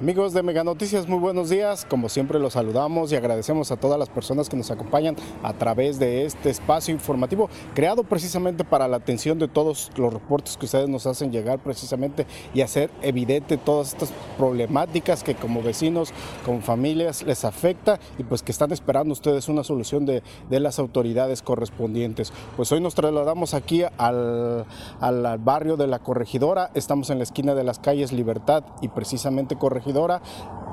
Amigos de Mega Noticias, muy buenos días. Como siempre los saludamos y agradecemos a todas las personas que nos acompañan a través de este espacio informativo creado precisamente para la atención de todos los reportes que ustedes nos hacen llegar precisamente y hacer evidente todas estas problemáticas que como vecinos, como familias les afecta y pues que están esperando ustedes una solución de, de las autoridades correspondientes. Pues hoy nos trasladamos aquí al, al barrio de la Corregidora, estamos en la esquina de las calles Libertad y precisamente Corregidora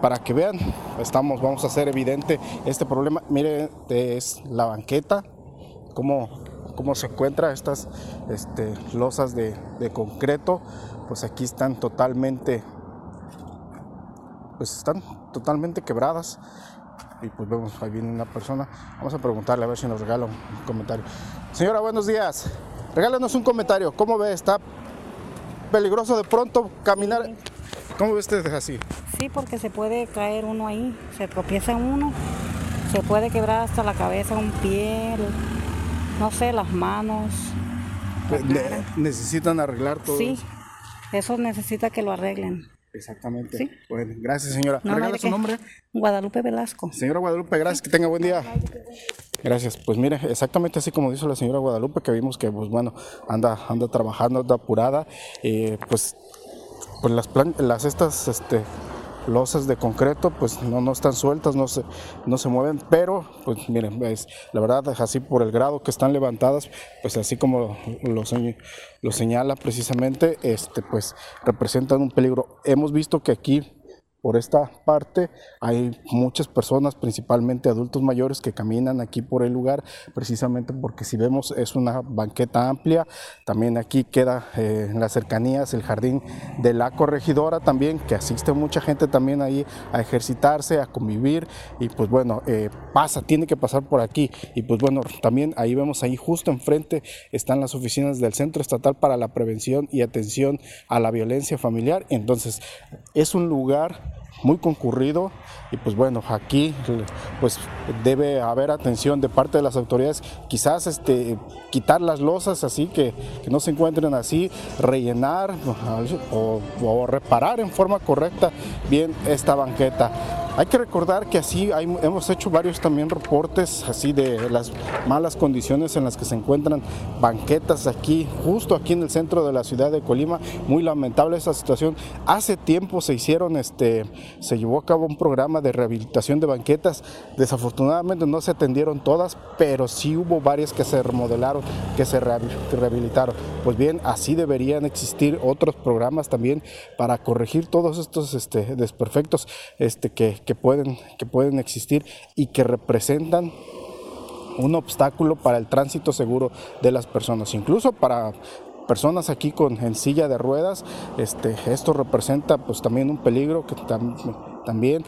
para que vean, estamos, vamos a hacer evidente este problema. Miren, es la banqueta, cómo, cómo se encuentra estas este, losas de, concreto, pues aquí están totalmente, pues están totalmente quebradas. Y pues vemos, ahí viene una persona. Vamos a preguntarle a ver si nos regala un comentario. Señora, buenos días. Regálanos un comentario. ¿Cómo ve? ¿Está peligroso de pronto caminar? ¿Cómo ve usted así? Sí, porque se puede caer uno ahí, se tropieza uno, se puede quebrar hasta la cabeza, un pie, no sé, las manos. necesitan arreglar todo. Sí, eso necesita que lo arreglen. Exactamente. ¿Sí? Bueno, gracias señora. No, ¿Regala su nombre? Guadalupe Velasco. Señora Guadalupe, gracias, que tenga buen día. Gracias. Pues mire, exactamente así como dijo la señora Guadalupe, que vimos que pues bueno, anda, anda trabajando, anda apurada, eh, pues pues las, las estas este, losas de concreto pues no, no están sueltas, no se, no se mueven, pero pues miren, la verdad así por el grado que están levantadas, pues así como lo, lo señala precisamente, este, pues representan un peligro. Hemos visto que aquí por esta parte hay muchas personas, principalmente adultos mayores, que caminan aquí por el lugar, precisamente porque si vemos es una banqueta amplia. También aquí queda eh, en las cercanías el jardín de la corregidora también, que asiste mucha gente también ahí a ejercitarse, a convivir y pues bueno, eh, pasa, tiene que pasar por aquí. Y pues bueno, también ahí vemos ahí justo enfrente están las oficinas del Centro Estatal para la Prevención y Atención a la Violencia Familiar. Entonces es un lugar muy concurrido y pues bueno, aquí pues debe haber atención de parte de las autoridades, quizás este, quitar las losas así que, no se encuentren así, rellenar o, o reparar en forma correcta bien esta banqueta. Hay que recordar que así hemos hecho varios también reportes así de las malas condiciones en las que se encuentran banquetas aquí, justo aquí en el centro de la ciudad de Colima. Muy lamentable esa situación. Hace tiempo se hicieron, este, se llevó a cabo un programa de rehabilitación de banquetas. Desafortunadamente no se atendieron todas, pero sí hubo varias que se remodelaron, que se rehabilitaron. Pues bien, así deberían existir otros programas también para corregir todos estos este, desperfectos este, que, que, pueden, que pueden existir y que representan un obstáculo para el tránsito seguro de las personas, incluso para personas aquí con en silla de ruedas, este, esto representa pues también un peligro que también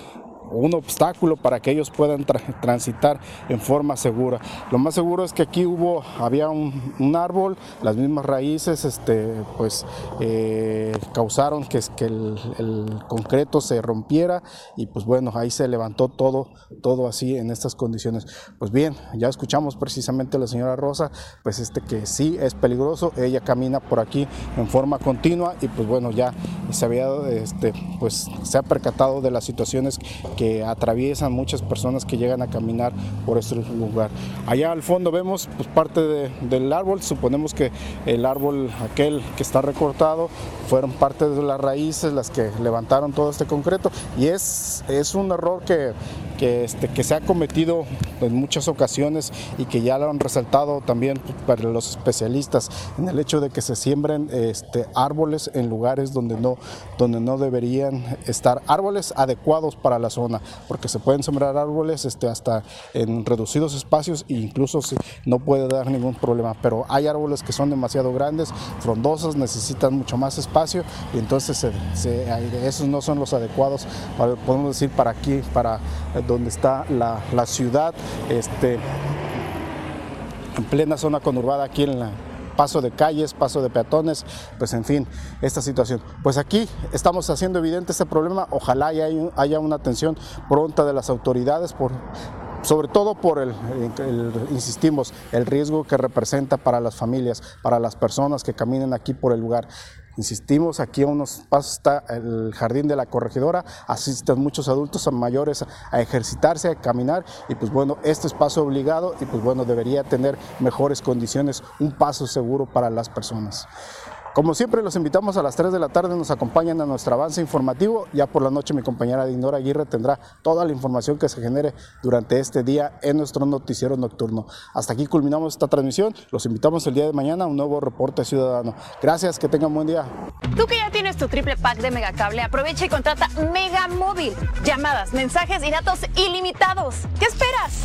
un obstáculo para que ellos puedan transitar en forma segura. Lo más seguro es que aquí hubo, había un, árbol, las mismas raíces este, pues, eh, causaron que, el, concreto se rompiera y pues bueno, ahí se levantó todo, todo así en estas condiciones. Pues bien, ya escuchamos precisamente a la señora Rosa, pues este que sí es peligroso, ella camina por aquí en forma continua y pues bueno, ya se había, este, pues se ha percatado de las situaciones que atraviesan muchas personas que llegan a caminar por este lugar. Allá al fondo vemos pues, parte del árbol, suponemos que el árbol aquel que está recortado fueron parte de las raíces las que levantaron todo este concreto y es, es un error que, que, este, que se ha cometido en muchas ocasiones y que ya lo han resaltado también para los especialistas en el hecho de que se siembren este, árboles en lugares donde no, donde no deberían estar, árboles adecuados para la zona porque se pueden sembrar árboles este, hasta en reducidos espacios e incluso no puede dar ningún problema, pero hay árboles que son demasiado grandes, frondosos, necesitan mucho más espacio y entonces esos no son los adecuados, podemos decir, para aquí, para donde está la, ciudad. Este, en plena zona conurbada aquí en la paso de calles, paso de peatones, pues en fin, esta situación. Pues aquí estamos haciendo evidente este problema, ojalá haya, una atención pronta de las autoridades por sobre todo por el, insistimos, el riesgo que representa para las familias, para las personas que caminen aquí por el lugar. Insistimos, aquí a unos pasos está el jardín de la corregidora, asisten muchos adultos mayores a ejercitarse, a caminar y pues bueno, este es paso obligado y pues bueno, debería tener mejores condiciones, un paso seguro para las personas. Como siempre, los invitamos a las 3 de la tarde, nos acompañan a nuestro avance informativo. Ya por la noche mi compañera Dinora Aguirre tendrá toda la información que se genere durante este día en nuestro noticiero nocturno. Hasta aquí culminamos esta transmisión. Los invitamos el día de mañana a un nuevo reporte ciudadano. Gracias, que tengan buen día. Tú que ya tienes tu triple pack de Megacable, aprovecha y contrata Mega Móvil. Llamadas, mensajes y datos ilimitados. ¿Qué esperas?